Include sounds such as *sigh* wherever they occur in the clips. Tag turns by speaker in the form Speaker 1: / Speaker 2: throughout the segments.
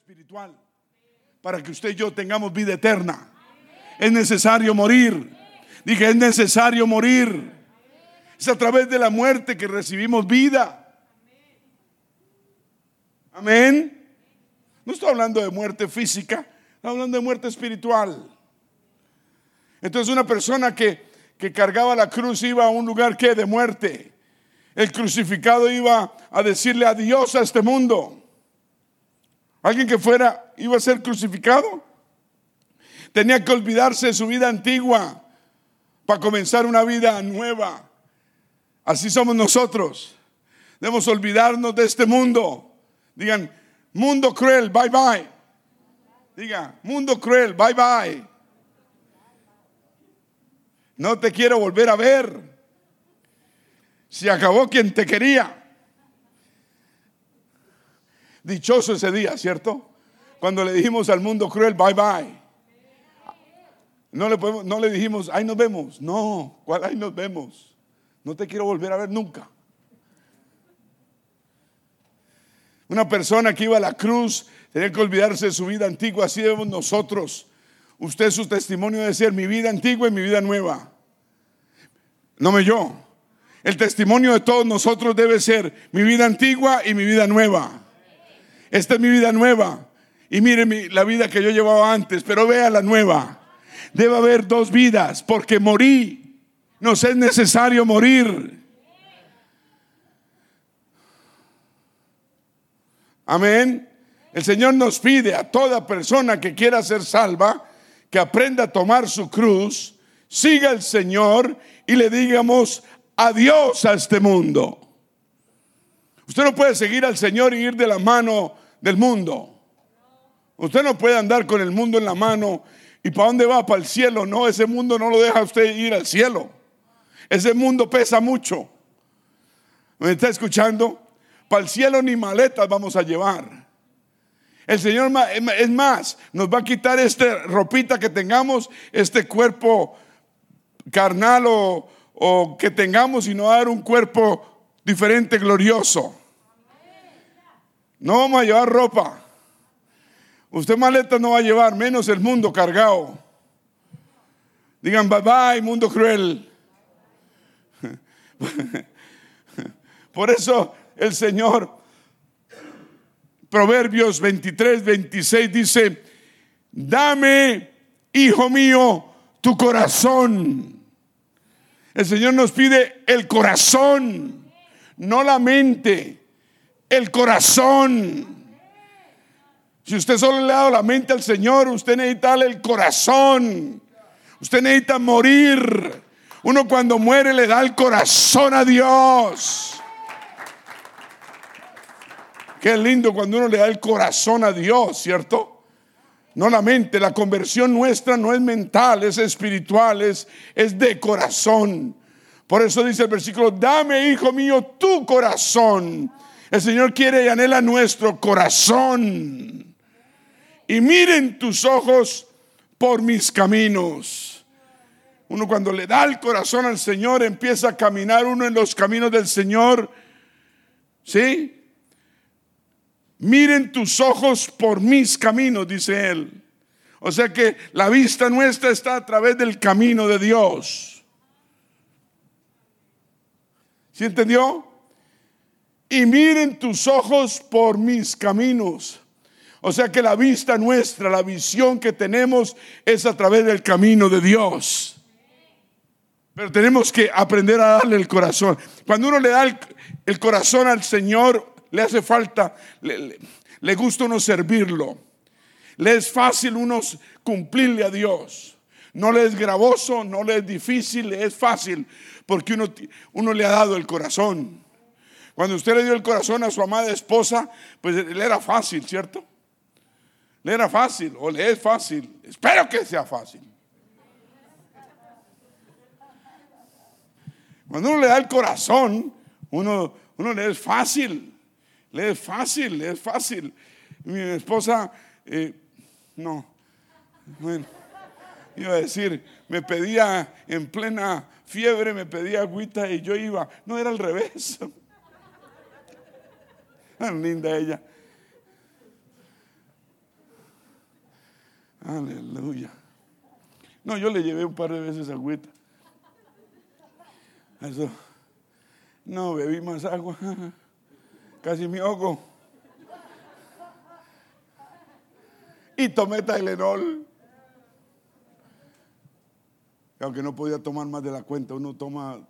Speaker 1: espiritual para que usted y yo tengamos vida eterna. Es necesario morir. Dije, es necesario morir. Es a través de la muerte que recibimos vida. Amén. No estoy hablando de muerte física, estoy hablando de muerte espiritual. Entonces una persona que, que cargaba la cruz iba a un lugar que de muerte. El crucificado iba a decirle adiós a este mundo. Alguien que fuera iba a ser crucificado. Tenía que olvidarse de su vida antigua para comenzar una vida nueva. Así somos nosotros. Debemos olvidarnos de este mundo. Digan, mundo cruel, bye bye. Diga, mundo cruel, bye bye. No te quiero volver a ver. Se acabó quien te quería. Dichoso ese día, ¿cierto? Cuando le dijimos al mundo cruel, bye bye. No le, dijimos, ahí nos vemos. No, ¿cuál ahí nos vemos? No te quiero volver a ver nunca. Una persona que iba a la cruz tenía que olvidarse de su vida antigua, así debemos nosotros. Usted su testimonio debe ser mi vida antigua y mi vida nueva. No me yo. El testimonio de todos nosotros debe ser mi vida antigua y mi vida nueva. Esta es mi vida nueva. Y mire la vida que yo llevaba antes, pero vea la nueva. Debe haber dos vidas porque morí. Nos es necesario morir. Amén. El Señor nos pide a toda persona que quiera ser salva que aprenda a tomar su cruz, siga al Señor y le digamos adiós a este mundo. Usted no puede seguir al Señor y ir de la mano del mundo. Usted no puede andar con el mundo en la mano y para dónde va, para el cielo. No, ese mundo no lo deja usted ir al cielo. Ese mundo pesa mucho. ¿Me está escuchando? Para el cielo ni maletas vamos a llevar. El Señor es más, nos va a quitar esta ropita que tengamos, este cuerpo carnal o, o que tengamos y nos va a dar un cuerpo diferente, glorioso. No vamos a llevar ropa. Usted maleta no va a llevar, menos el mundo cargado. Digan bye bye, mundo cruel. *laughs* Por eso el Señor, Proverbios 23, 26 dice, dame, hijo mío, tu corazón. El Señor nos pide el corazón, no la mente el corazón. Si usted solo le ha dado la mente al Señor, usted necesita darle el corazón. Usted necesita morir. Uno cuando muere le da el corazón a Dios. Qué lindo cuando uno le da el corazón a Dios, ¿cierto? No la mente, la conversión nuestra no es mental, es espiritual, es, es de corazón. Por eso dice el versículo, dame, hijo mío, tu corazón el Señor quiere y anhela nuestro corazón. Y miren tus ojos por mis caminos. Uno cuando le da el corazón al Señor empieza a caminar uno en los caminos del Señor. ¿Sí? Miren tus ojos por mis caminos, dice él. O sea que la vista nuestra está a través del camino de Dios. ¿Sí entendió? Y miren tus ojos por mis caminos. O sea que la vista nuestra, la visión que tenemos es a través del camino de Dios. Pero tenemos que aprender a darle el corazón. Cuando uno le da el, corazón al Señor, le hace falta, le, le gusta uno servirlo. Le es fácil uno cumplirle a Dios. No le es gravoso, no le es difícil, le es fácil porque uno, uno le ha dado el corazón. Cuando usted le dio el corazón a su amada esposa, pues le era fácil, ¿cierto? Le era fácil o le es fácil. Espero que sea fácil. Cuando uno le da el corazón, uno, uno le es fácil. Le es fácil, le es fácil. Mi esposa, eh, no, bueno, iba a decir, me pedía en plena fiebre, me pedía agüita y yo iba. No, era al revés. *laughs* linda ella. Aleluya. No, yo le llevé un par de veces agüita. Eso. No, bebí más agua. *laughs* Casi me ahogo. Y tomé Tylenol. Aunque no podía tomar más de la cuenta, uno toma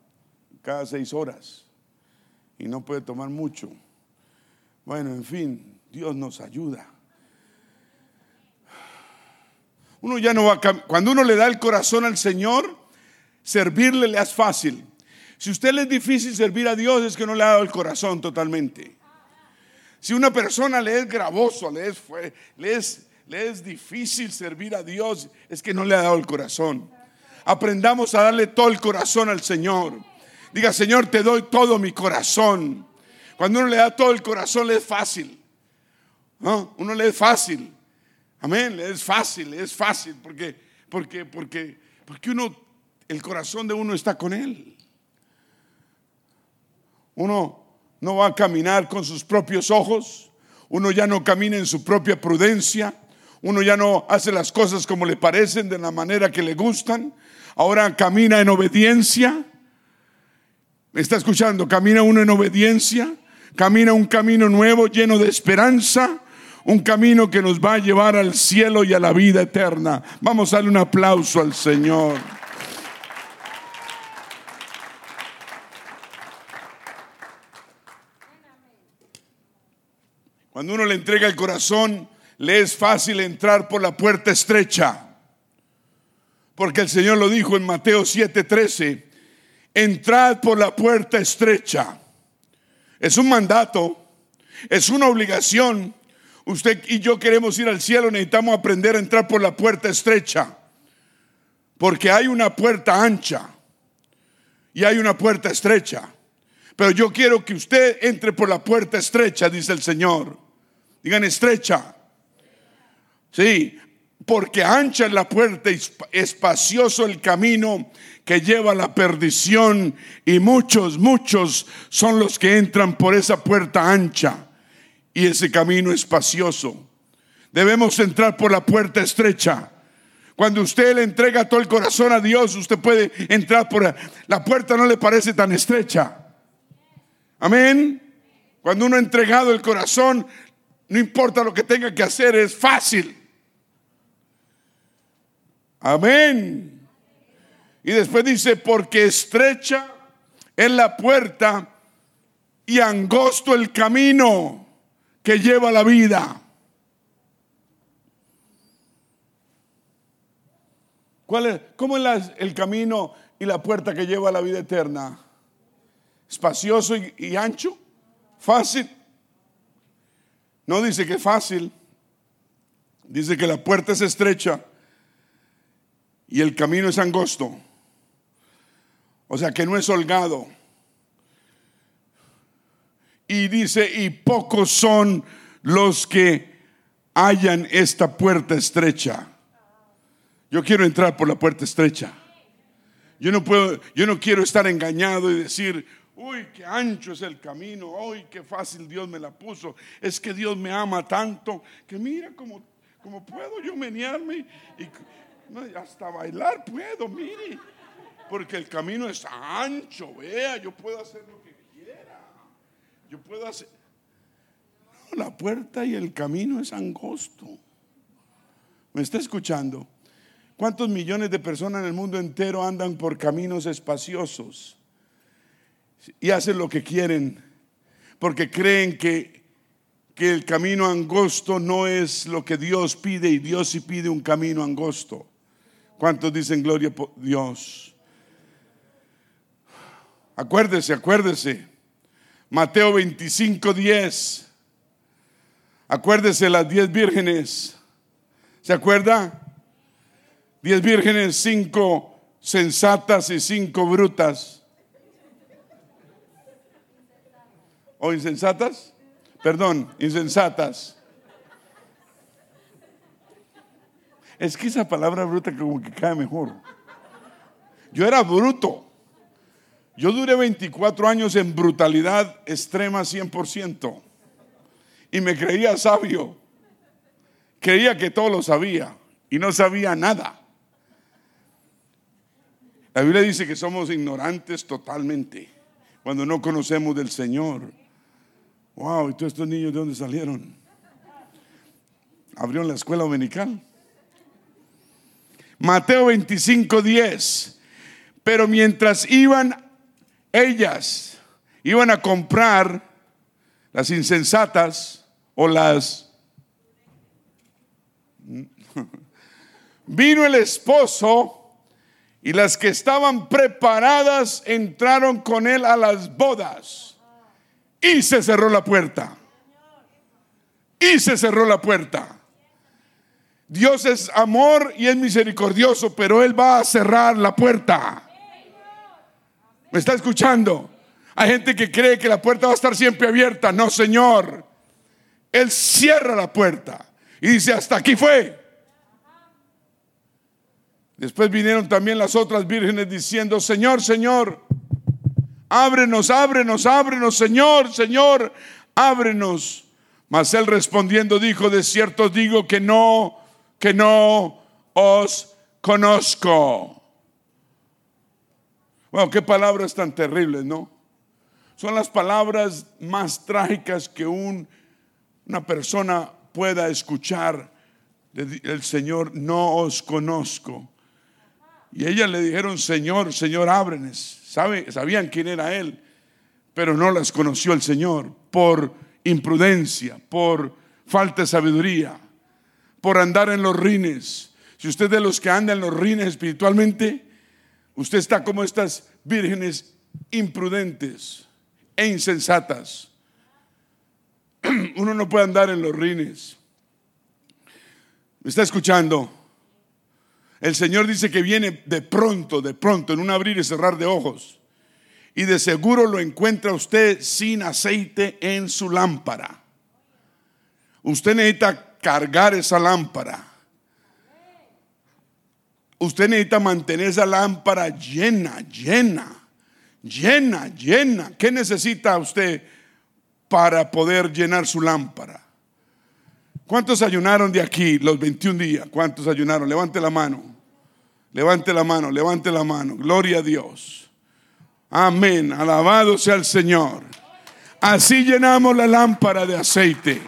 Speaker 1: cada seis horas y no puede tomar mucho. Bueno, en fin, Dios nos ayuda. Uno ya no va a cuando uno le da el corazón al Señor, servirle le es fácil. Si usted le es difícil servir a Dios es que no le ha dado el corazón totalmente. Si una persona le es gravoso, le es, le es, le es difícil servir a Dios, es que no le ha dado el corazón. Aprendamos a darle todo el corazón al Señor. Diga, Señor, te doy todo mi corazón. Cuando uno le da todo el corazón, le es fácil. ¿no? Uno le es fácil. Amén, le es fácil, le es fácil. Porque, porque, porque, porque uno, el corazón de uno está con Él. Uno no va a caminar con sus propios ojos. Uno ya no camina en su propia prudencia. Uno ya no hace las cosas como le parecen, de la manera que le gustan. Ahora camina en obediencia. ¿Me está escuchando? Camina uno en obediencia. Camina un camino nuevo lleno de esperanza. Un camino que nos va a llevar al cielo y a la vida eterna. Vamos a darle un aplauso al Señor. Cuando uno le entrega el corazón, le es fácil entrar por la puerta estrecha. Porque el Señor lo dijo en Mateo 7:13, entrad por la puerta estrecha. Es un mandato, es una obligación. Usted y yo queremos ir al cielo, necesitamos aprender a entrar por la puerta estrecha. Porque hay una puerta ancha y hay una puerta estrecha. Pero yo quiero que usted entre por la puerta estrecha, dice el Señor. Digan estrecha. Sí, porque ancha es la puerta y espacioso el camino que lleva a la perdición y muchos, muchos son los que entran por esa puerta ancha y ese camino espacioso. Debemos entrar por la puerta estrecha. Cuando usted le entrega todo el corazón a Dios, usted puede entrar por la puerta no le parece tan estrecha. Amén. Cuando uno ha entregado el corazón, no importa lo que tenga que hacer, es fácil. Amén. Y después dice, porque estrecha es la puerta y angosto el camino que lleva la vida. ¿Cuál es, ¿Cómo es el camino y la puerta que lleva a la vida eterna? espacioso y, ancho, fácil. No dice que es fácil, dice que la puerta es estrecha y el camino es angosto. O sea que no es holgado. Y dice, y pocos son los que hallan esta puerta estrecha. Yo quiero entrar por la puerta estrecha. Yo no puedo, yo no quiero estar engañado y decir, Uy, qué ancho es el camino. Uy, qué fácil Dios me la puso. Es que Dios me ama tanto que mira cómo, puedo yo menearme y hasta bailar puedo, mire. Porque el camino es ancho, vea, yo puedo hacer lo que quiera. Yo puedo hacer... la puerta y el camino es angosto. ¿Me está escuchando? ¿Cuántos millones de personas en el mundo entero andan por caminos espaciosos? y hacen lo que quieren porque creen que, que el camino angosto no es lo que Dios pide y Dios sí pide un camino angosto. ¿Cuántos dicen gloria a Dios? Acuérdese, acuérdese. Mateo 25, 10. Acuérdese las diez vírgenes. ¿Se acuerda? Diez vírgenes, cinco sensatas y cinco brutas. ¿O insensatas? Perdón, insensatas. Es que esa palabra bruta como que cae mejor. Yo era bruto. Yo duré 24 años en brutalidad extrema 100%. Y me creía sabio. Creía que todo lo sabía. y no sabía nada. La Biblia dice que somos ignorantes totalmente cuando no conocemos del Señor. Wow, ¿y todos estos niños de dónde salieron? Abrieron la escuela dominical. Mateo 25, 10. Pero mientras iban ellas, iban a comprar las insensatas o las... *laughs* Vino el esposo y las que estaban preparadas entraron con él a las bodas y se cerró la puerta. Y se cerró la puerta. Dios es amor y es misericordioso, pero Él va a cerrar la puerta. ¿Me está escuchando? Hay gente que cree que la puerta va a estar siempre abierta. No, Señor. Él cierra la puerta y dice, hasta aquí fue. Después vinieron también las otras vírgenes diciendo, Señor, Señor, ábrenos, ábrenos, ábrenos, Señor, Señor, ábrenos. Mas él respondiendo dijo, de cierto digo que no que no os conozco. Bueno, qué palabras tan terribles, ¿no? Son las palabras más trágicas que un, una persona pueda escuchar del Señor, no os conozco. Y ellas le dijeron, Señor, Señor, ábrenes. Sabían quién era Él, pero no las conoció el Señor por imprudencia, por falta de sabiduría por andar en los rines. Si usted es de los que anda en los rines espiritualmente, usted está como estas vírgenes imprudentes e insensatas. *clears throat* Uno no puede andar en los rines. ¿Me está escuchando? El Señor dice que viene de pronto, de pronto, en un abrir y cerrar de ojos. Y de seguro lo encuentra usted sin aceite en su lámpara. Usted necesita cargar esa lámpara. Usted necesita mantener esa lámpara llena, llena, llena, llena. ¿Qué necesita usted para poder llenar su lámpara? ¿Cuántos ayunaron de aquí los 21 días? ¿Cuántos ayunaron? Levante la mano. Levante la mano, levante la mano. Gloria a Dios. Amén. Alabado sea el Señor. Así llenamos la lámpara de aceite.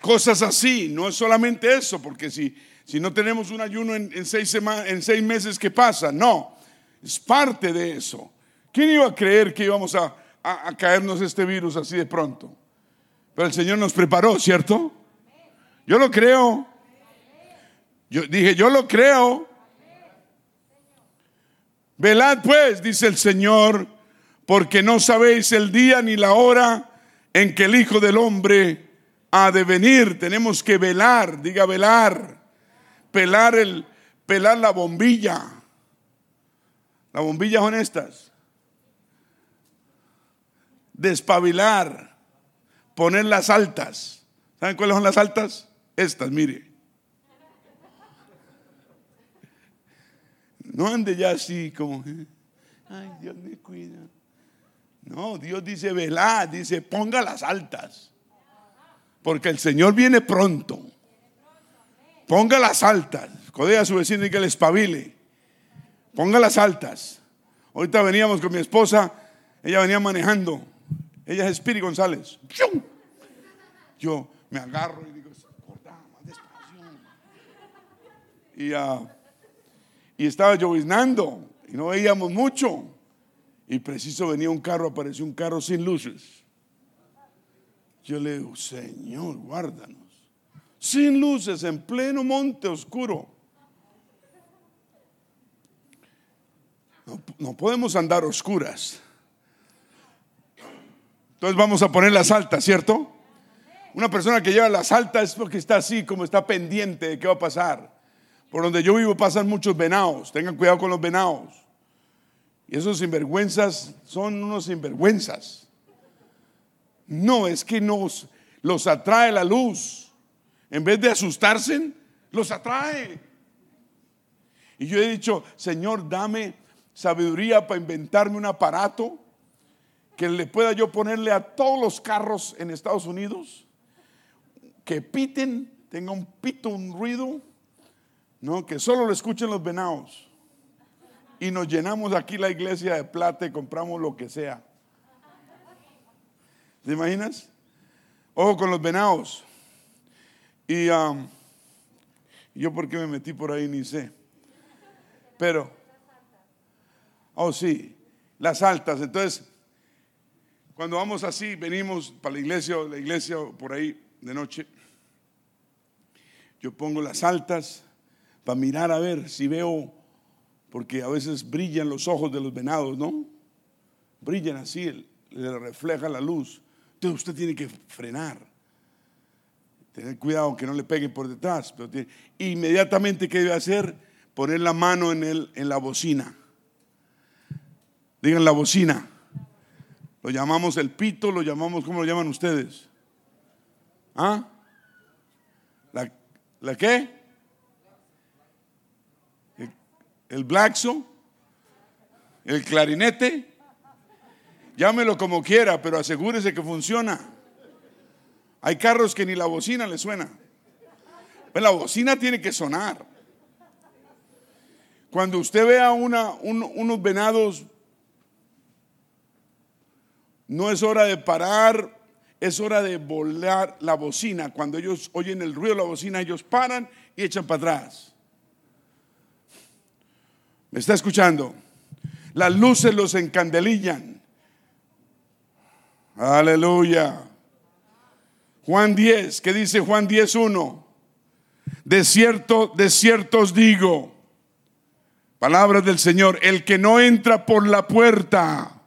Speaker 1: Cosas así, no es solamente eso, porque si, si no tenemos un ayuno en, seis en seis meses, ¿qué pasa? No, es parte de eso. ¿Quién iba a creer que íbamos a, a caernos este virus así de pronto? Pero el Señor nos preparó, ¿cierto? Yo lo creo. Yo dije, yo lo creo. Velad pues, dice el Señor, porque no sabéis el día ni la hora en que el Hijo del Hombre ha de venir. Tenemos que velar, diga velar, pelar el, pelar la bombilla. Las bombillas honestas. Despabilar, poner las altas. ¿Saben cuáles son las altas? Estas, mire. No ande ya así como, ay, Dios me cuida. No, Dios dice velar, dice ponga las altas. Porque el Señor viene pronto. Ponga las altas. Codea a su vecino y que le espabile. Ponga las altas. Ahorita veníamos con mi esposa. Ella venía manejando. Ella es Espíritu González. Yo me agarro y digo, más despacio. Y, uh, y estaba lloviznando y no veíamos mucho. Y preciso venía un carro, apareció un carro sin luces. Yo le digo, Señor, guárdanos. Sin luces, en pleno monte oscuro. No, podemos andar oscuras. Entonces vamos a poner las altas, ¿cierto? Una persona que lleva las altas es porque está así, como está pendiente de qué va a pasar. Por donde yo vivo pasan muchos venados. Tengan cuidado con los venados. Y esos sinvergüenzas son unos sinvergüenzas. No, es que nos los atrae la luz. En vez de asustarse, los atrae. Y yo he dicho, Señor, dame sabiduría para inventarme un aparato que le pueda yo ponerle a todos los carros en Estados Unidos que piten tenga un pito, un ruido, no, que solo lo escuchen los venados. Y nos llenamos aquí la iglesia de plata y compramos lo que sea. ¿Te imaginas? Ojo con los venados. Y um, yo por qué me metí por ahí ni sé. Pero, oh sí, las altas. Entonces, cuando vamos así, venimos para la iglesia, la iglesia por ahí de noche, yo pongo las altas para mirar a ver si veo, porque a veces brillan los ojos de los venados, ¿no? Brillan así, le refleja la luz. Entonces usted tiene que frenar. Tener cuidado que no le pegue por detrás. Pero inmediatamente, ¿qué debe hacer? Poner la mano en, el, en la bocina. Digan la bocina. Lo llamamos el pito, lo llamamos, ¿cómo lo llaman ustedes? ¿Ah? ¿La, ¿la qué? ¿El, el blaxo? ¿El clarinete? Llámelo como quiera, pero asegúrese que funciona. Hay carros que ni la bocina le suena. Pues la bocina tiene que sonar. Cuando usted vea una, unos venados, no es hora de parar, es hora de volar la bocina. Cuando ellos oyen el ruido de la bocina, ellos paran y echan para atrás. ¿Me está escuchando? Las luces los encandelillan. Aleluya. Juan 10, ¿qué dice Juan 10, 1? De cierto, de cierto os digo, palabras del Señor, el que no entra por la puerta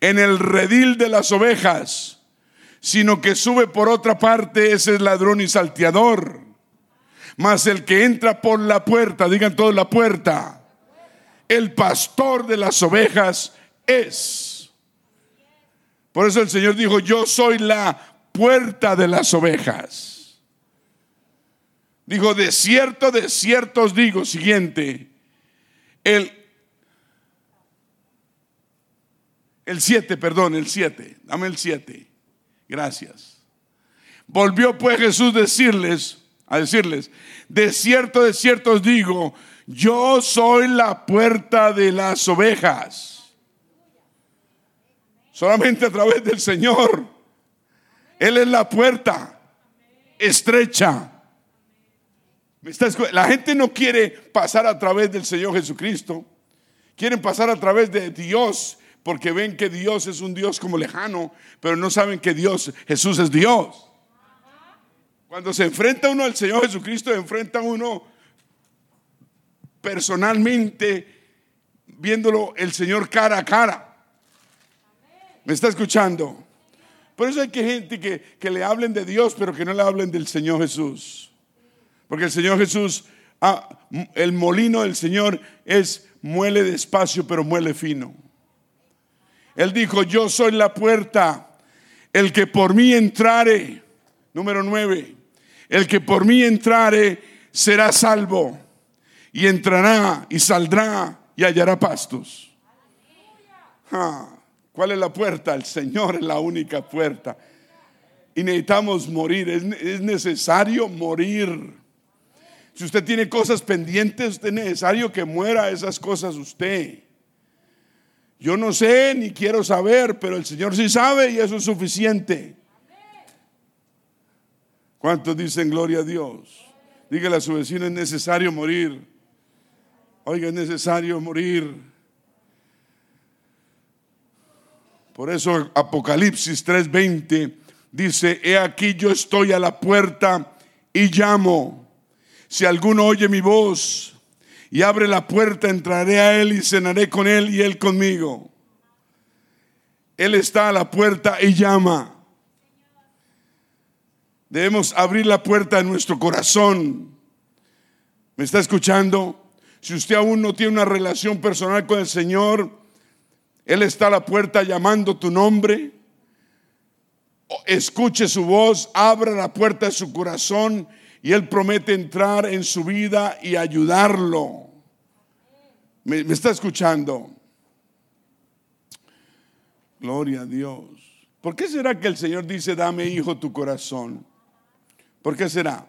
Speaker 1: en el redil de las ovejas, sino que sube por otra parte, ese es ladrón y salteador. Mas el que entra por la puerta, digan todos la puerta, el pastor de las ovejas es. Por eso el Señor dijo, yo soy la puerta de las ovejas. Dijo, de cierto, de cierto os digo, siguiente, el, el siete, perdón, el siete, dame el siete, gracias. Volvió pues Jesús decirles, a decirles, de cierto, de cierto os digo, yo soy la puerta de las ovejas. Solamente a través del Señor. Él es la puerta estrecha. La gente no quiere pasar a través del Señor Jesucristo. Quieren pasar a través de Dios porque ven que Dios es un Dios como lejano, pero no saben que Dios, Jesús es Dios. Cuando se enfrenta uno al Señor Jesucristo, enfrenta uno personalmente, viéndolo el Señor cara a cara. ¿Me está escuchando? Por eso hay que gente que, que, le hablen de Dios, pero que no le hablen del Señor Jesús. Porque el Señor Jesús, ah, el molino del Señor es muele despacio, pero muele fino. Él dijo, yo soy la puerta, el que por mí entrare, número nueve, el que por mí entrare será salvo y entrará y saldrá y hallará pastos. Ah. ¿Cuál es la puerta? El Señor es la única puerta. Y necesitamos morir. Es, necesario morir. Si usted tiene cosas pendientes, es necesario que muera esas cosas usted. Yo no sé ni quiero saber, pero el Señor sí sabe y eso es suficiente. ¿Cuántos dicen gloria a Dios? Dígale a su vecino, es necesario morir. Oiga, es necesario morir. Por eso Apocalipsis 3:20 dice, he aquí yo estoy a la puerta y llamo. Si alguno oye mi voz y abre la puerta, entraré a él y cenaré con él y él conmigo. Él está a la puerta y llama. Debemos abrir la puerta de nuestro corazón. ¿Me está escuchando? Si usted aún no tiene una relación personal con el Señor, él está a la puerta llamando tu nombre. Escuche su voz, abra la puerta de su corazón y Él promete entrar en su vida y ayudarlo. ¿Me, está escuchando? Gloria a Dios. ¿Por qué será que el Señor dice, dame hijo tu corazón? ¿Por qué será?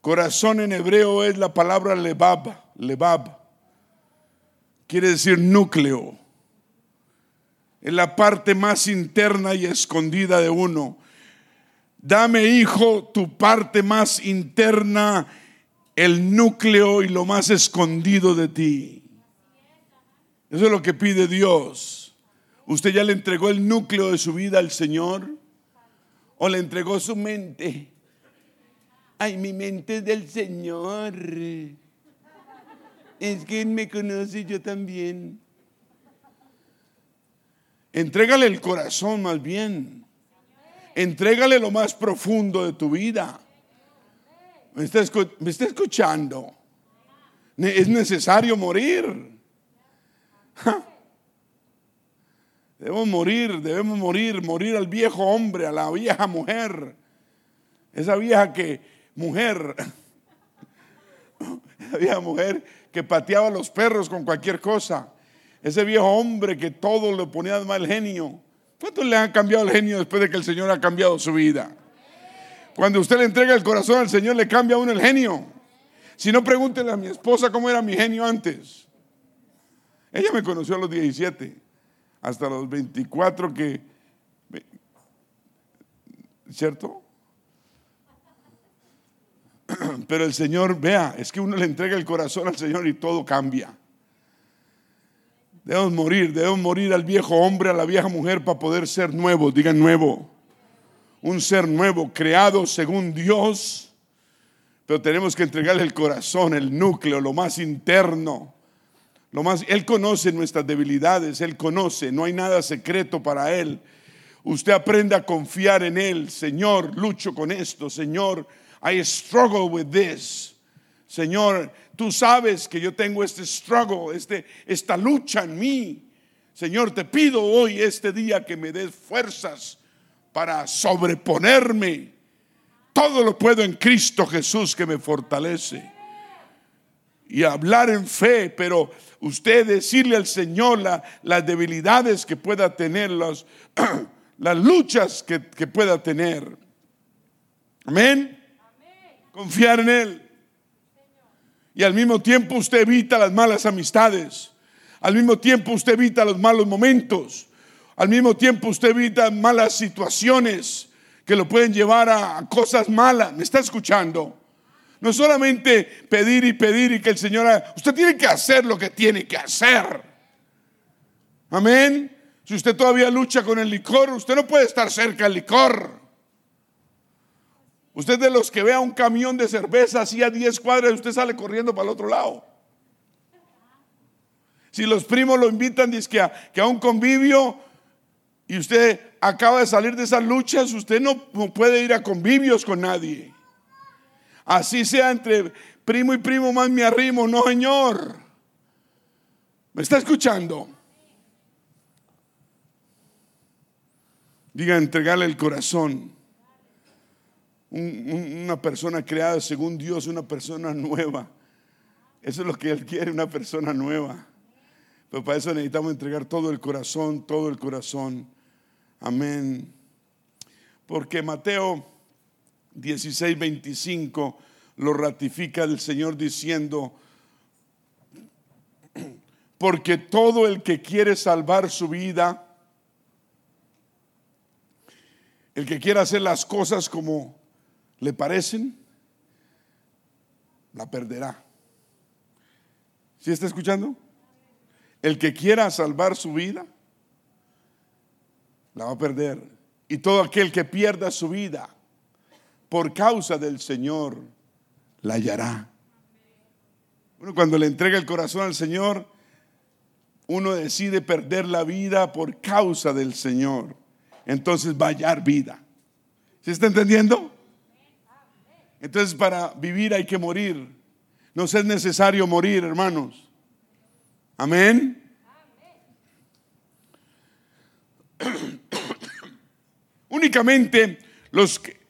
Speaker 1: Corazón en hebreo es la palabra lebab, lebab. Quiere decir núcleo. Es la parte más interna y escondida de uno. Dame, hijo, tu parte más interna, el núcleo y lo más escondido de ti. Eso es lo que pide Dios. ¿Usted ya le entregó el núcleo de su vida al Señor? ¿O le entregó su mente? Ay, mi mente es del Señor. Es que Él me conoce yo también. Entrégale el corazón más bien. Entrégale lo más profundo de tu vida. ¿Me está, me escuchando? Es necesario morir. Debemos morir, debemos morir, morir al viejo hombre, a la vieja mujer. Esa vieja que, mujer, *laughs* esa vieja mujer que pateaba a los perros con cualquier cosa. Ese viejo hombre que todo le ponía de mal genio. ¿Cuántos le han cambiado el genio después de que el Señor ha cambiado su vida? Cuando usted le entrega el corazón al Señor, le cambia a uno el genio. Si no, pregúntele a mi esposa cómo era mi genio antes. Ella me conoció a los 17, hasta los 24 que... ¿Cierto? Pero el Señor, vea, es que uno le entrega el corazón al Señor y todo cambia. Debemos morir, debemos morir al viejo hombre, a la vieja mujer para poder ser nuevos, digan nuevo. Un ser nuevo, creado según Dios. Pero tenemos que entregarle el corazón, el núcleo, lo más interno. Lo más, él conoce nuestras debilidades, Él conoce, no hay nada secreto para Él. Usted aprende a confiar en Él. Señor, lucho con esto. Señor, I struggle with this. Señor, tú sabes que yo tengo este struggle, este, esta lucha en mí. Señor, te pido hoy, este día, que me des fuerzas para sobreponerme. Todo lo puedo en Cristo Jesús que me fortalece. Y hablar en fe, pero usted decirle al Señor las debilidades que pueda tener, *clears throat* las, luchas que, que pueda tener. Amén. Confiar en Él. Y al mismo tiempo usted evita las malas amistades. Al mismo tiempo usted evita los malos momentos. Al mismo tiempo usted evita malas situaciones que lo pueden llevar a cosas malas. ¿Me está escuchando? No solamente pedir y pedir y que el Señor haga. Usted tiene que hacer lo que tiene que hacer. Amén. Si usted todavía lucha con el licor, usted no puede estar cerca del licor. Usted de los que vea un camión de cerveza así a 10 cuadras, usted sale corriendo para el otro lado. Si los primos lo invitan que a, que a un convivio y usted acaba de salir de esas luchas, usted no, no puede ir a convivios con nadie. Así sea entre primo y primo más me arrimo, no señor. ¿Me está escuchando? Diga, entregarle el corazón una persona creada según Dios, una persona nueva. Eso es lo que Él quiere, una persona nueva. Pero para eso necesitamos entregar todo el corazón, todo el corazón. Amén. Porque Mateo 16, 25 lo ratifica el Señor diciendo, porque todo el que quiere salvar su vida, el que quiere hacer las cosas como le parecen, la perderá. ¿Sí está escuchando? El que quiera salvar su vida, la va a perder. Y todo aquel que pierda su vida por causa del Señor, la hallará. Bueno, cuando le entrega el corazón al Señor, uno decide perder la vida por causa del Señor. Entonces va a hallar vida. ¿Sí está entendiendo? Entonces para vivir hay que morir. No es necesario morir, hermanos. Amén. *coughs* Únicamente los que,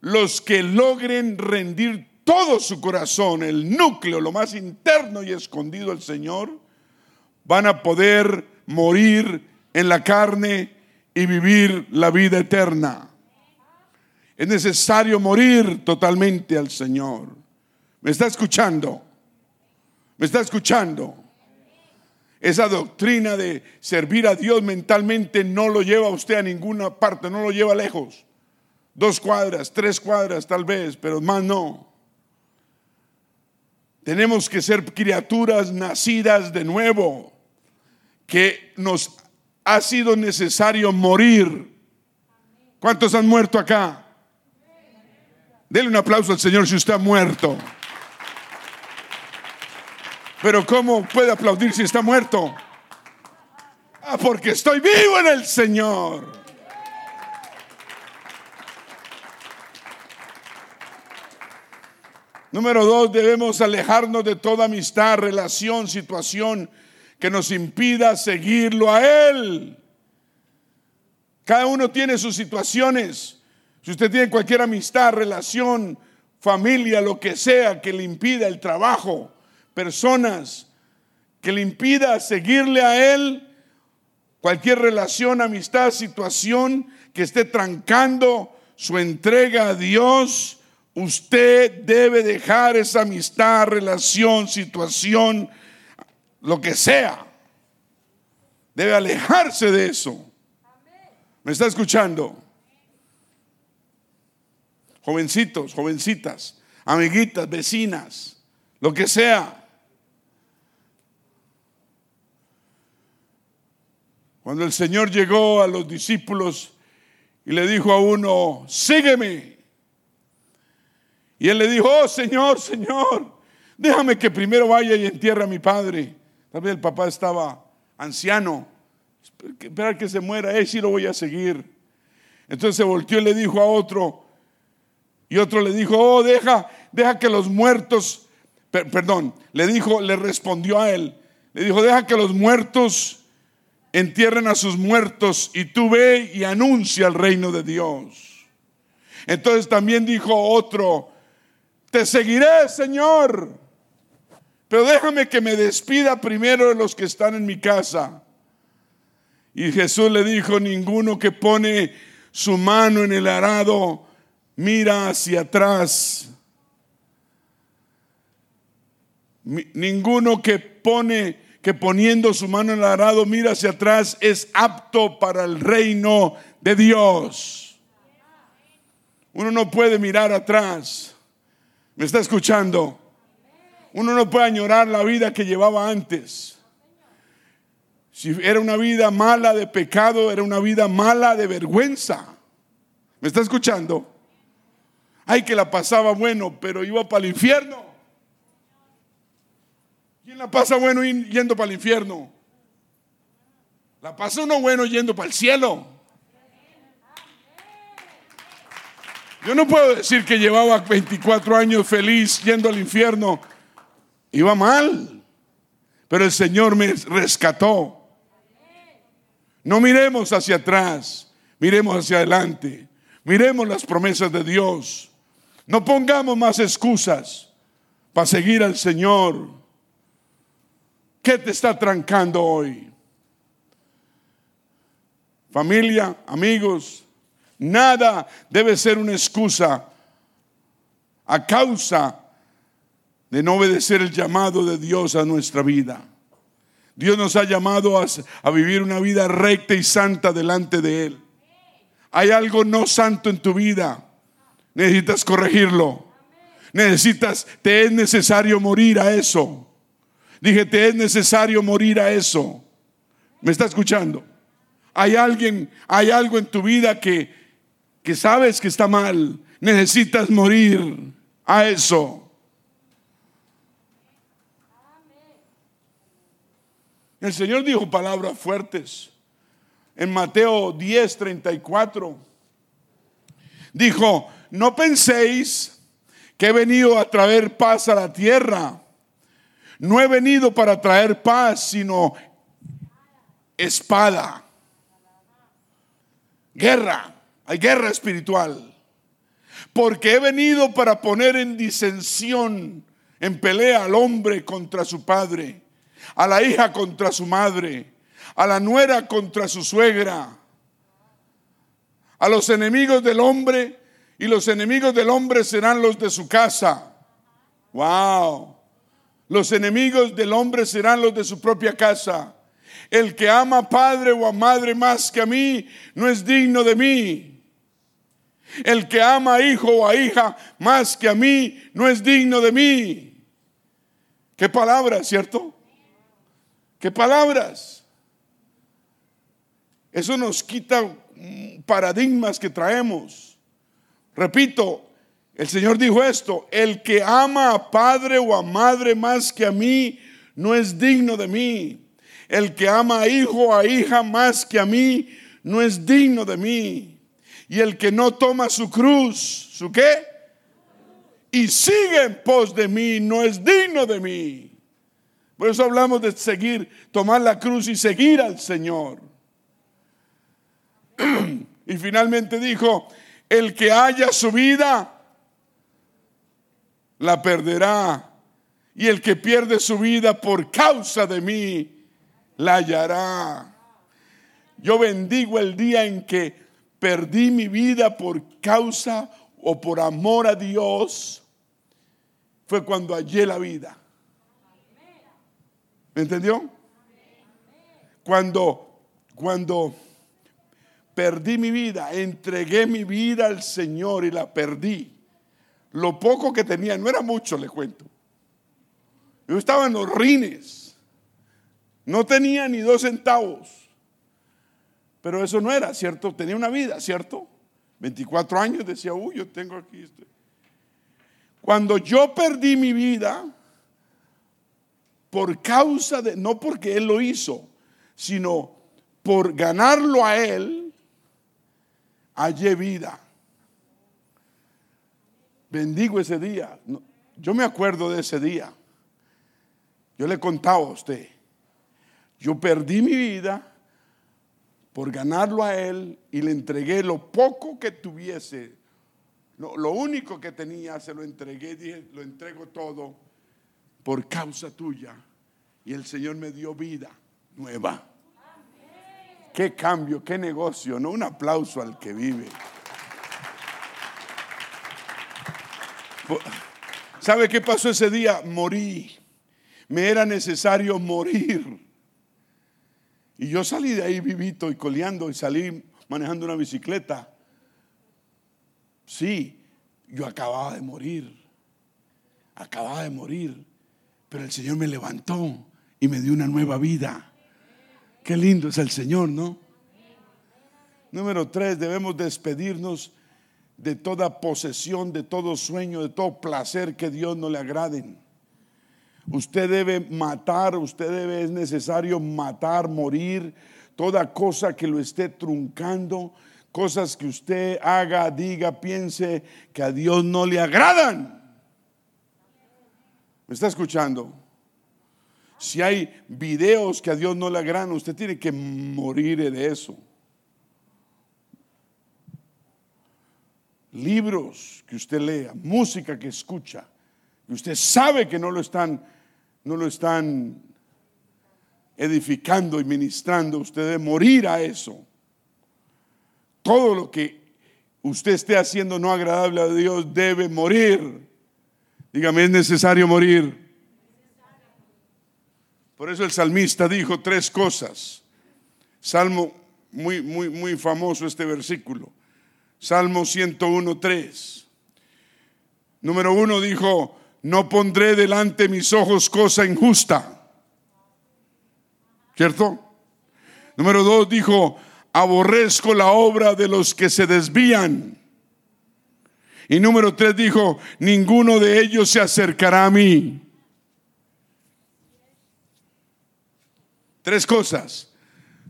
Speaker 1: los que logren rendir todo su corazón, el núcleo, lo más interno y escondido al Señor, van a poder morir en la carne y vivir la vida eterna. Es necesario morir totalmente al Señor. ¿Me está escuchando? ¿Me está escuchando? Esa doctrina de servir a Dios mentalmente no lo lleva a usted a ninguna parte, no lo lleva lejos. Dos cuadras, tres cuadras tal vez, pero más no. Tenemos que ser criaturas nacidas de nuevo, que nos ha sido necesario morir. ¿Cuántos han muerto acá? Dele un aplauso al Señor si usted muerto. Pero ¿cómo puede aplaudir si está muerto? Ah, porque estoy vivo en el Señor. Número dos, debemos alejarnos de toda amistad, relación, situación que nos impida seguirlo a Él. Cada uno tiene sus situaciones. Si usted tiene cualquier amistad, relación, familia, lo que sea que le impida el trabajo, personas que le impida seguirle a Él, cualquier relación, amistad, situación que esté trancando su entrega a Dios, usted debe dejar esa amistad, relación, situación, lo que sea. Debe alejarse de eso. ¿Me está escuchando? Jovencitos, jovencitas, amiguitas, vecinas, lo que sea. Cuando el Señor llegó a los discípulos y le dijo a uno, sígueme. Y él le dijo, oh Señor, Señor, déjame que primero vaya y entierre a mi padre. Tal vez el papá estaba anciano, esperar que se muera, él sí lo voy a seguir. Entonces se volteó y le dijo a otro, y otro le dijo, oh, deja, deja que los muertos, perdón, le dijo, le respondió a él, le dijo, deja que los muertos entierren a sus muertos y tú ve y anuncia el reino de Dios. Entonces también dijo otro, te seguiré, Señor, pero déjame que me despida primero de los que están en mi casa. Y Jesús le dijo, ninguno que pone su mano en el arado mira hacia atrás. Ninguno que pone, que poniendo su mano en el arado mira hacia atrás es apto para el reino de Dios. Uno no puede mirar atrás. ¿Me está escuchando? Uno no puede añorar la vida que llevaba antes. Si era una vida mala de pecado, era una vida mala de vergüenza. ¿Me está escuchando? Ay, que la pasaba bueno, pero iba para el infierno. ¿Quién la pasa bueno yendo para el infierno? La pasa uno bueno yendo para el cielo. Yo no puedo decir que llevaba 24 años feliz yendo al infierno. Iba mal, pero el Señor me rescató. No miremos hacia atrás, miremos hacia adelante. Miremos las promesas de Dios. No pongamos más excusas para seguir al Señor. ¿Qué te está trancando hoy? Familia, amigos, nada debe ser una excusa a causa de no obedecer el llamado de Dios a nuestra vida. Dios nos ha llamado a, a, vivir una vida recta y santa delante de Él. Hay algo no santo en tu vida. Necesitas corregirlo. Necesitas, te es necesario morir a eso. Dije, te es necesario morir a eso. ¿Me está escuchando? Hay alguien, hay algo en tu vida que, que sabes que está mal. Necesitas morir a eso. El Señor dijo palabras fuertes. En Mateo 10, 34, dijo, no penséis que he venido a traer paz a la tierra. No he venido para traer paz, sino espada. Guerra. Hay guerra espiritual. Porque he venido para poner en disensión, en pelea al hombre contra su padre, a la hija contra su madre, a la nuera contra su suegra, a los enemigos del hombre Y los enemigos del hombre serán los de su casa. Wow. Los enemigos del hombre serán los de su propia casa. El que ama a padre o a madre más que a mí no es digno de mí. El que ama a hijo o a hija más que a mí no es digno de mí. Qué palabras, ¿cierto? Qué palabras. Eso nos quita paradigmas que traemos. Repito, el Señor dijo esto, el que ama a padre o a madre más que a mí, no es digno de mí. El que ama a hijo o a hija más que a mí, no es digno de mí. Y el que no toma su cruz, ¿su qué? Y sigue en pos de mí, no es digno de mí. Por eso hablamos de seguir, tomar la cruz y seguir al Señor. *clears throat* y finalmente dijo, el que haya su vida, la perderá. Y el que pierde su vida por causa de mí, la hallará. Yo bendigo el día en que perdí mi vida por causa o por amor a Dios. Fue cuando hallé la vida. ¿Me entendió? Cuando, cuando perdí mi vida, entregué mi vida al Señor y la perdí. Lo poco que tenía, no era mucho, le cuento. Yo estaba en los rines. No tenía ni dos centavos. Pero eso no era, ¿cierto? Tenía una vida, ¿cierto? 24 años decía, uy, yo tengo aquí. Esto. Cuando yo perdí mi vida, por causa de, no porque Él lo hizo, sino por ganarlo a Él, hallé vida. Bendigo ese día. Yo me acuerdo de ese día. Yo le contaba a usted. Yo perdí mi vida por ganarlo a él y le entregué lo poco que tuviese. Lo, único que tenía se lo entregué, dije, lo entrego todo por causa tuya. Y el Señor me dio vida nueva. Qué cambio, qué negocio, ¿no? Un aplauso al que vive. ¿Sabe qué pasó ese día? Morí. Me era necesario morir. Y yo salí de ahí vivito y coleando y salí manejando una bicicleta. Sí, yo acababa de morir. Acababa de morir. Pero el Señor me levantó y me dio una nueva vida. Qué lindo es el Señor, ¿no? Número tres, debemos despedirnos de toda posesión, de todo sueño, de todo placer que Dios no le agraden. Usted debe matar, usted debe, es necesario matar, morir, toda cosa que lo esté truncando, cosas que usted haga, diga, piense que a Dios no le agradan. ¿Me está escuchando? Si hay videos que a Dios no le agradan, usted tiene que morir de eso. libros que usted lea, música que escucha, y usted sabe que no lo están, no lo están edificando y ministrando, usted debe morir a eso. Todo lo que usted esté haciendo no agradable a Dios debe morir. Dígame, es necesario morir. Por eso el salmista dijo tres cosas. Salmo muy, muy, muy famoso este versículo. Salmo 101.3. Número uno dijo, no pondré delante mis ojos cosa injusta. ¿Cierto? Número dos dijo, aborrezco la obra de los que se desvían. Y número tres dijo, ninguno de ellos se acercará a mí. Tres cosas.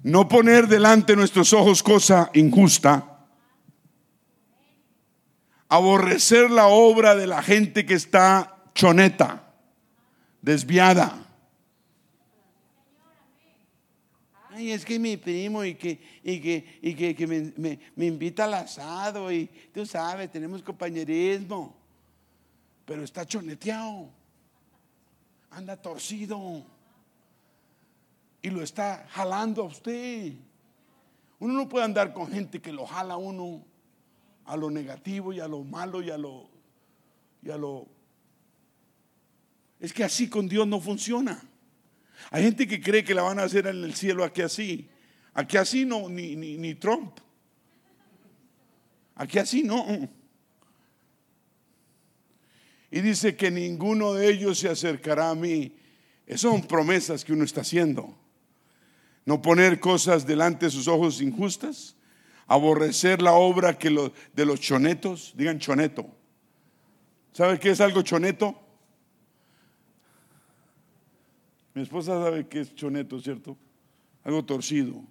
Speaker 1: No poner delante nuestros ojos cosa injusta aborrecer la obra de la gente que está choneta, desviada. Ay, es que mi primo y que, y que, y que, me, me, invita al asado y tú sabes, tenemos compañerismo, pero está choneteado, anda torcido y lo está jalando a usted. Uno no puede andar con gente que lo jala a uno a lo negativo y a lo malo y a lo, y lo... Es que así con Dios no funciona. Hay gente que cree que la van a hacer en el cielo aquí así. Aquí así no, ni, ni, ni Trump. Aquí así no. Y dice que ninguno de ellos se acercará a mí. Esas son promesas que uno está haciendo. No poner cosas delante de sus ojos injustas. Aborrecer la obra de los chonetos. Digan choneto. ¿Sabe qué es algo choneto? Mi esposa sabe qué es choneto, ¿cierto? Algo torcido.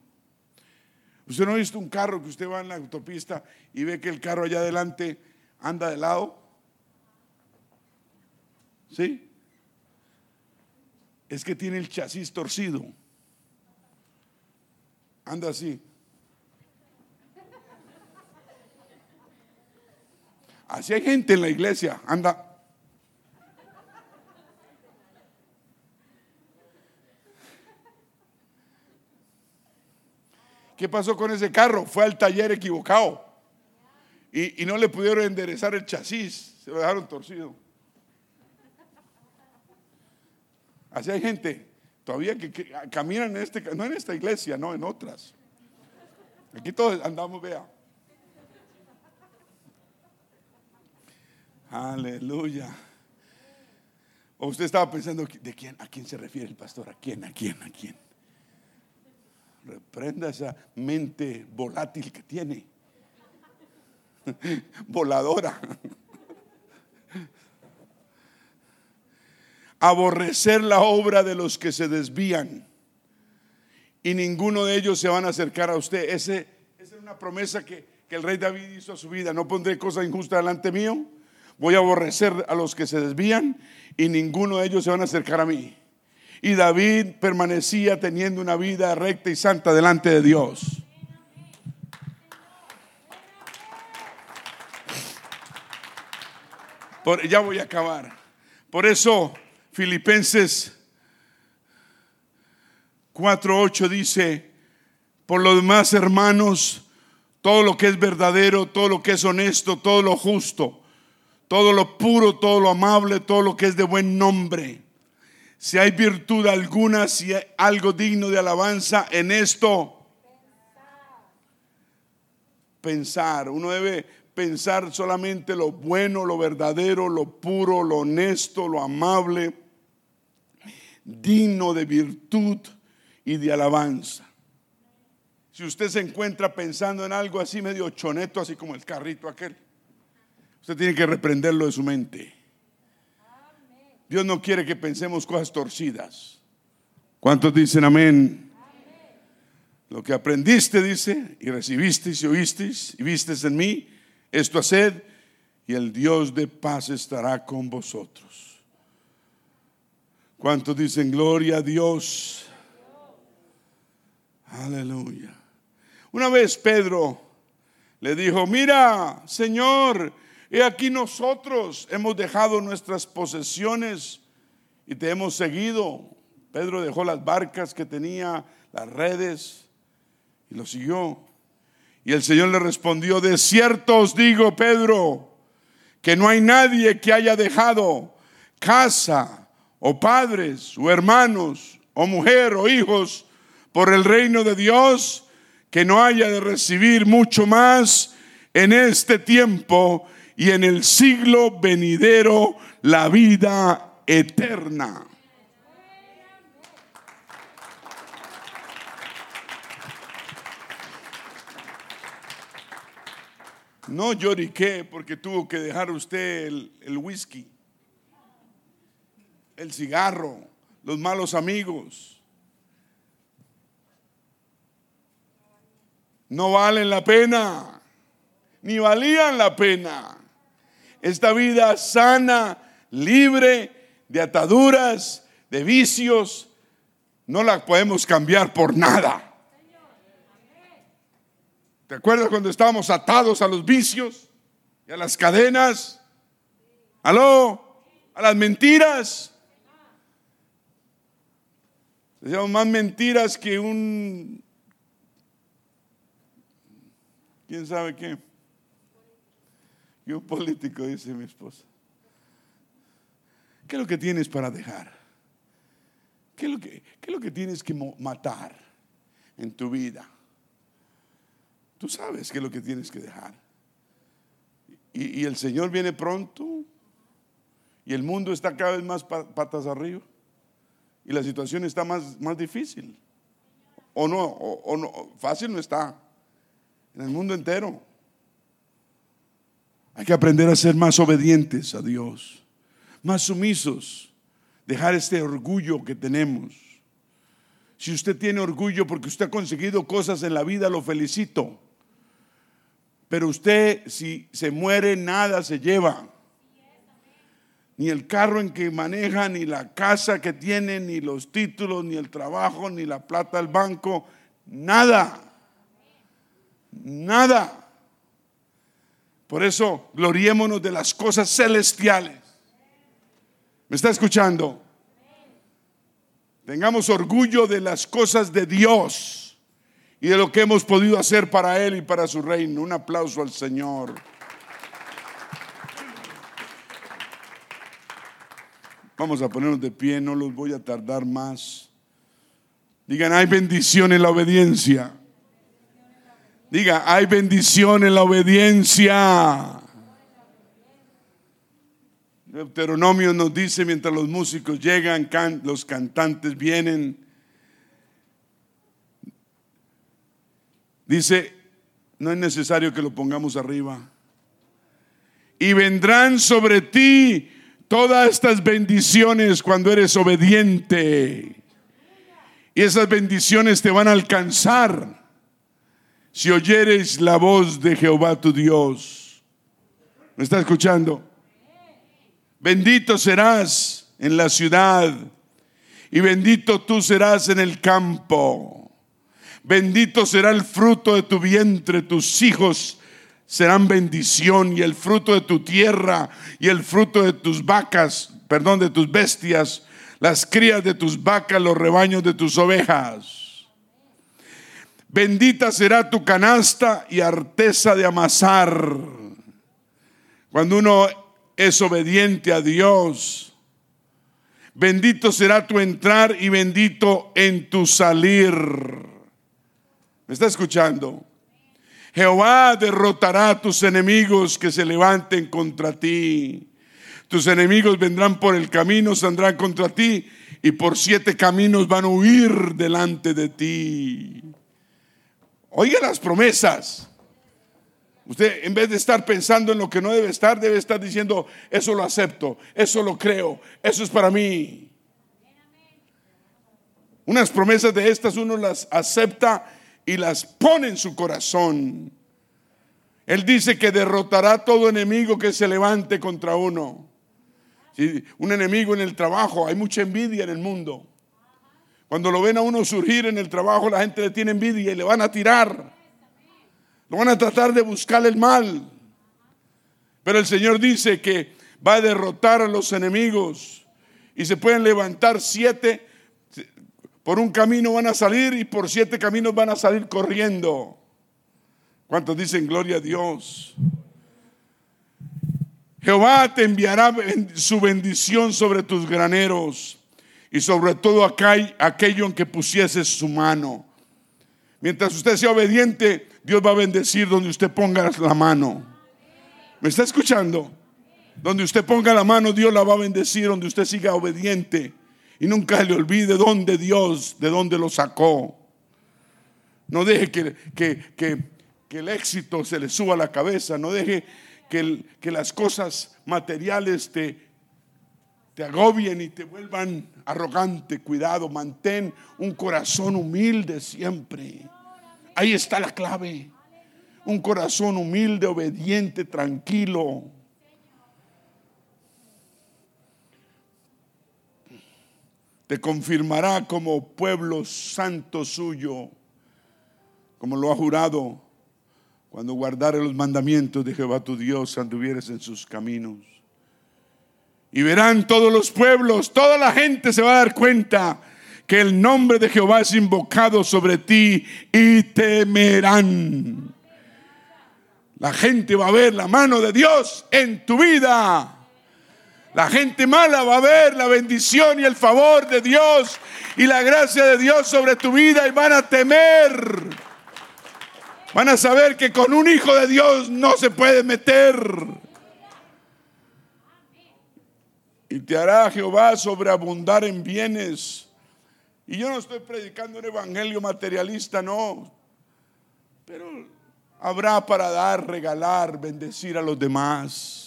Speaker 1: Usted no ha visto un carro que usted va en la autopista y ve que el carro allá adelante anda de lado. ¿Sí? Es que tiene el chasis torcido. Anda así. Así hay gente en la iglesia, anda. ¿Qué pasó con ese carro? Fue al taller equivocado. Y, y no le pudieron enderezar el chasis, se lo dejaron torcido. Así hay gente todavía que, caminan en este, no en esta iglesia, no en otras. Aquí todos andamos, vea. Aleluya. Usted estaba pensando, ¿de quién? ¿A quién se refiere el pastor? ¿A quién? ¿A quién? ¿A quién? Reprenda esa mente volátil que tiene. *laughs* Voladora. Aborrecer la obra de los que se desvían y ninguno de ellos se van a acercar a usted. Esa es una promesa que, que el rey David hizo a su vida. No pondré cosa injusta delante mío. Voy a aborrecer a los que se desvían y ninguno de ellos se van a acercar a mí. Y David permanecía teniendo una vida recta y santa delante de Dios. Ya voy a acabar. Por eso Filipenses 4.8 dice, por lo demás hermanos, todo lo que es verdadero, todo lo que es honesto, todo lo justo, todo lo puro, todo lo amable, todo lo que es de buen nombre. Si hay virtud alguna, si hay algo digno de alabanza en esto, pensar. Uno debe pensar solamente lo bueno, lo verdadero, lo puro, lo honesto, lo amable digno de virtud y de alabanza. Si usted se encuentra pensando en algo así medio choneto, así como el carrito aquel, usted tiene que reprenderlo de su mente. Dios no quiere que pensemos cosas torcidas. ¿Cuántos dicen amén? Lo que aprendiste, dice, y recibisteis y oísteis y visteis en mí, esto haced, y el Dios de paz estará con vosotros. ¿Cuántos dicen gloria a Dios? Aleluya. Una vez Pedro le dijo, mira, Señor, he aquí nosotros hemos dejado nuestras posesiones y te hemos seguido. Pedro dejó las barcas que tenía, las redes, y lo siguió. Y el Señor le respondió, de cierto os digo, Pedro, que no hay nadie que haya dejado casa, o padres, o hermanos, o mujer, o hijos, por el reino de Dios, que no haya de recibir mucho más en este tiempo y en el siglo venidero la vida eterna. No lloriqué porque tuvo que dejar usted el, el whisky el cigarro, los malos amigos. No valen la pena, ni valían la pena. Esta vida sana, libre de ataduras, de vicios, no la podemos cambiar por nada. ¿Te acuerdas cuando estábamos atados a los vicios y a las cadenas? ¿Aló? A las mentiras. Decíamos más mentiras que un... ¿Quién sabe qué? Y un político dice mi esposa, ¿qué es lo que tienes para dejar? ¿Qué es lo que, qué lo que tienes que matar en tu vida? Tú sabes qué es lo que tienes que dejar. Y, y el Señor viene pronto y el mundo está cada vez más patas arriba y la situación está más, más difícil. O no, o, no, fácil no está. En el mundo entero. Hay que aprender a ser más obedientes a Dios, más sumisos, dejar este orgullo que tenemos. Si usted tiene orgullo porque usted ha conseguido cosas en la vida, lo felicito. Pero usted, si se muere, nada se lleva ni el carro en que maneja, ni la casa que tiene, ni los títulos, ni el trabajo, ni la plata del banco, nada. Nada. Por eso gloriémonos de las cosas celestiales. ¿Me está escuchando? Tengamos orgullo de las cosas de Dios y de lo que hemos podido hacer para Él y para su reino. Un aplauso al Señor. Vamos a ponernos de pie, no los voy a tardar más. Digan, hay bendición en la obediencia. Diga, hay bendición en la obediencia. Deuteronomio nos dice mientras los músicos llegan, los cantantes vienen. Dice, no es necesario que lo pongamos arriba. Y vendrán sobre ti todas estas bendiciones cuando eres obediente. Y esas bendiciones te van a alcanzar si oyeres la voz de Jehová tu Dios. ¿Me está escuchando? Bendito serás en la ciudad y bendito tú serás en el campo. Bendito será el fruto de tu vientre, tus hijos serán bendición y el fruto de tu tierra y el fruto de tus vacas, perdón, de tus bestias, las crías de tus vacas, los rebaños de tus ovejas. Bendita será tu canasta y arteza de amasar. Cuando uno es obediente a Dios, bendito será tu entrar y bendito en tu salir. ¿Me está escuchando? Jehová derrotará a tus enemigos que se levanten contra ti. Tus enemigos vendrán por el camino, saldrán contra ti y por siete caminos van a huir delante de ti. Oiga las promesas. Usted en vez de estar pensando en lo que no debe estar, debe estar diciendo, eso lo acepto, eso lo creo, eso es para mí. Unas promesas de estas uno las acepta y las pone en su corazón. Él dice que derrotará todo enemigo que se levante contra uno. Si un enemigo en el trabajo, hay mucha envidia en el mundo. Cuando lo ven a uno surgir en el trabajo, la gente le tiene envidia y le van a tirar. Lo van a tratar de buscarle el mal. Pero el Señor dice que va a derrotar a los enemigos y se pueden levantar siete por un camino van a salir y por siete caminos van a salir corriendo. ¿Cuántos dicen gloria a Dios? Jehová te enviará su bendición sobre tus graneros y sobre todo aquello en que pusieses su mano. Mientras usted sea obediente, Dios va a bendecir donde usted ponga la mano. ¿Me está escuchando? Donde usted ponga la mano, Dios la va a bendecir, donde usted siga obediente. Y nunca le olvide dónde Dios, de dónde lo sacó. No deje que, que, el éxito se le suba a la cabeza. No deje que, que las cosas materiales te, te agobien y te vuelvan arrogante. Cuidado, mantén un corazón humilde siempre. Ahí está la clave. Un corazón humilde, obediente, tranquilo. Te confirmará como pueblo santo suyo, como lo ha jurado, cuando guardare los mandamientos de Jehová tu Dios, anduvieres en sus caminos. Y verán todos los pueblos, toda la gente se va a dar cuenta que el nombre de Jehová es invocado sobre ti y temerán. La gente va a ver la mano de Dios en tu vida. La gente mala va a ver la bendición y el favor de Dios y la gracia de Dios sobre tu vida y van a temer. Van a saber que con un hijo de Dios no se puede meter. Y te hará Jehová sobreabundar en bienes. Y yo no estoy predicando un evangelio materialista, no. Pero habrá para dar, regalar, bendecir a los demás.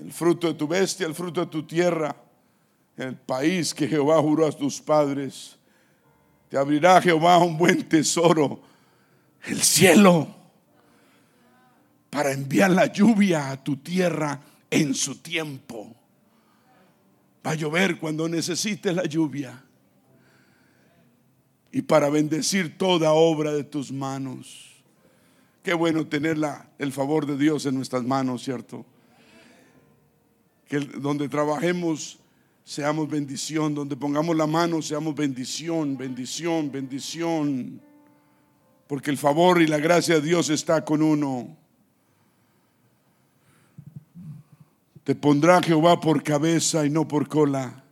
Speaker 1: El fruto de tu bestia, el fruto de tu tierra, el país que Jehová juró a tus padres. Te abrirá Jehová un buen tesoro, el cielo, para enviar la lluvia a tu tierra en su tiempo. Va a llover cuando necesites la lluvia. Y para bendecir toda obra de tus manos. Qué bueno tener el favor de Dios en nuestras manos, ¿cierto? Que donde trabajemos seamos bendición, donde pongamos la mano seamos bendición, bendición, bendición. Porque el favor y la gracia de Dios está con uno. Te pondrá Jehová por cabeza y no por cola.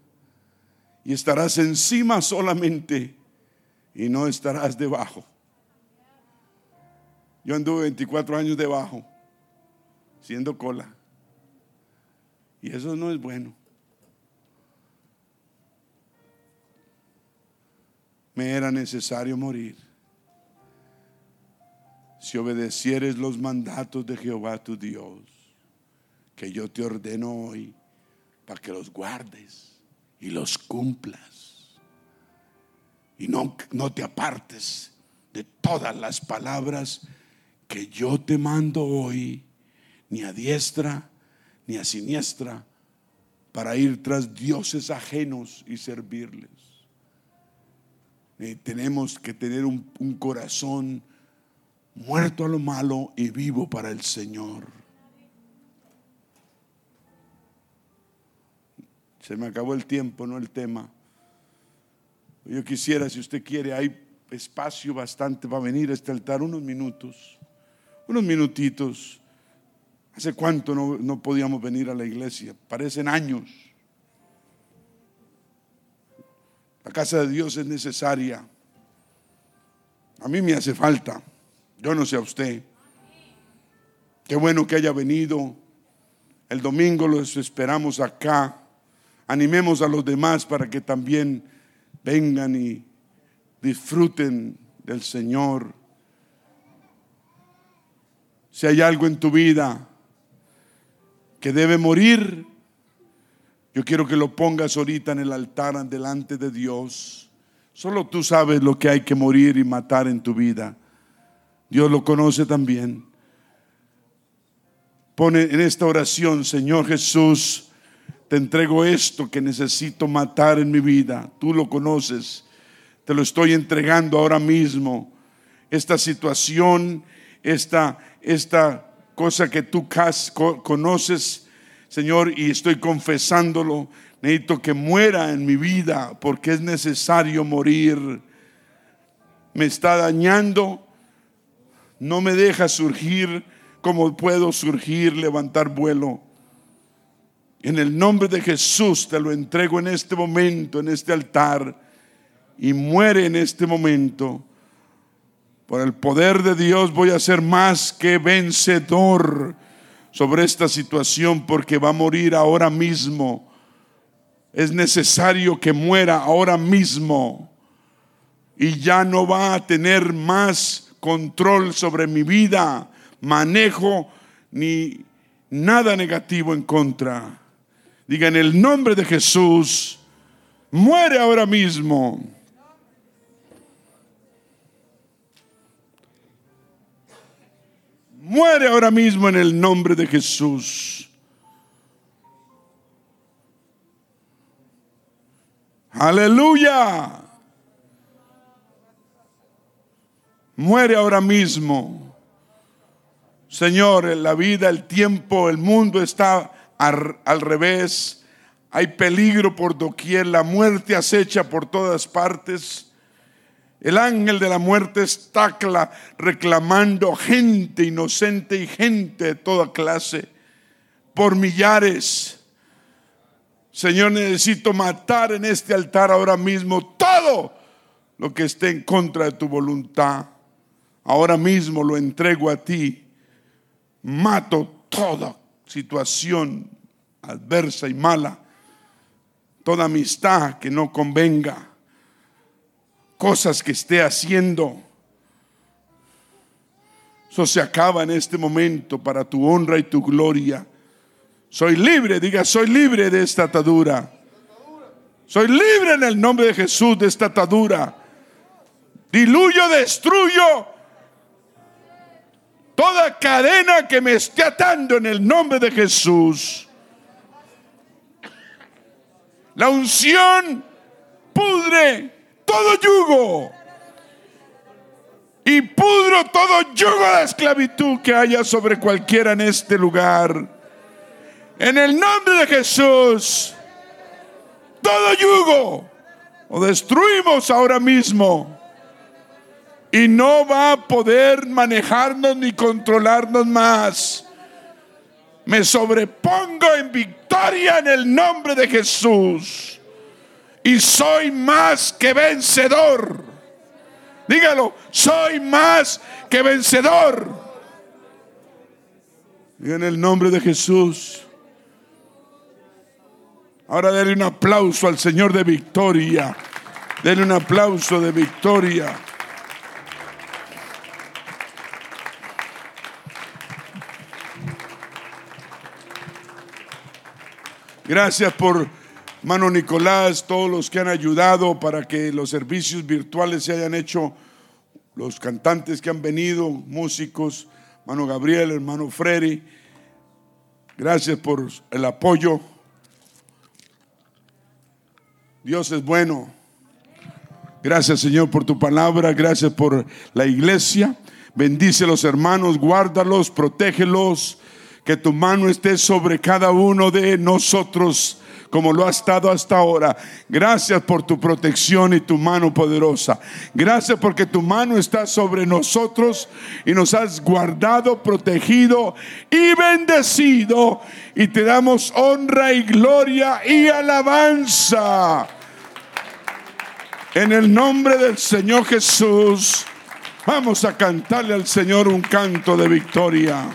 Speaker 1: Y estarás encima solamente y no estarás debajo. Yo anduve 24 años debajo, siendo cola. Y eso no es bueno. Me era necesario morir. Si obedecieres los mandatos de Jehová tu Dios que yo te ordeno hoy para que los guardes y los cumplas. Y no, no te apartes de todas las palabras que yo te mando hoy, ni a diestra a siniestra, para ir tras dioses ajenos y servirles. Eh, tenemos que tener un corazón muerto a lo malo y vivo para el Señor. Se me acabó el tiempo, no el tema. Yo quisiera, si usted quiere, hay espacio bastante para venir a este altar, unos minutos, unos minutitos. ¿Hace cuánto no, no podíamos venir a la iglesia? Parecen años. La casa de Dios es necesaria. A mí me hace falta. Yo no sé a usted. Qué bueno que haya venido. El domingo los esperamos acá animemos a los demás para que también vengan y disfruten del Señor. Si hay algo en tu vida que debe morir, yo quiero que lo pongas ahorita en el altar delante de Dios. Solo tú sabes lo que hay que morir y matar en tu vida. Dios lo conoce también. Pone en esta oración, Señor Jesús, te entrego esto que necesito matar en mi vida. Tú lo conoces. Te lo estoy entregando ahora mismo. Esta situación, esta, esta cosa que tú conoces, Señor, y estoy confesándolo. Necesito que muera en mi vida porque es necesario morir. Me está dañando. No me deja surgir como puedo surgir, levantar vuelo. En el nombre de Jesús te lo entrego en este momento, en este altar, y muere en este momento. Por el poder de Dios voy a ser más que vencedor sobre esta situación porque va a morir ahora mismo. Es necesario que muera ahora mismo y ya no va a tener más control sobre mi vida, manejo ni nada negativo en contra. Diga en el nombre de Jesús, muere ahora mismo. Muere ahora mismo en el nombre de Jesús. Aleluya. Muere ahora mismo. Señor, la vida, el tiempo, el mundo está al, revés, hay peligro por doquier, la muerte acecha por todas partes. El ángel de la muerte está reclamando gente inocente y gente de toda clase por millares. Señor, necesito matar en este altar ahora mismo todo lo que esté en contra de tu voluntad. Ahora mismo lo entrego a ti. Mato toda situación adversa y mala, toda amistad que no convenga cosas que esté haciendo. Eso se acaba en este momento para tu honra y tu gloria. Soy libre, diga, soy libre de esta atadura. Soy libre en el nombre de Jesús de esta atadura. Diluyo, destruyo toda cadena que me esté atando en el nombre de Jesús. La unción pudre todo yugo y pudro todo yugo de esclavitud que haya sobre cualquiera en este lugar. En el nombre de Jesús, todo yugo lo destruimos ahora mismo. Y no va a poder manejarnos ni controlarnos más. Me sobrepongo en victoria en el nombre de Jesús y soy más que vencedor. Dígalo, soy más que vencedor. Y en el nombre de Jesús. Ahora denle un aplauso al Señor de victoria. Denle un aplauso de victoria. Gracias por Mano Nicolás, todos los que han ayudado para que los servicios virtuales se hayan hecho, los cantantes que han venido, músicos, hermano Gabriel, hermano Freddy, gracias por el apoyo. Dios es bueno. Gracias Señor por tu palabra, gracias por la iglesia. Bendice a los hermanos, guárdalos, protégelos, que tu mano esté sobre cada uno de nosotros como lo ha estado hasta ahora. Gracias por tu protección y tu mano poderosa. Gracias porque tu mano está sobre nosotros y nos has guardado, protegido y bendecido. Y te damos honra y gloria y alabanza. En el nombre del Señor Jesús, vamos a cantarle al Señor un canto de victoria.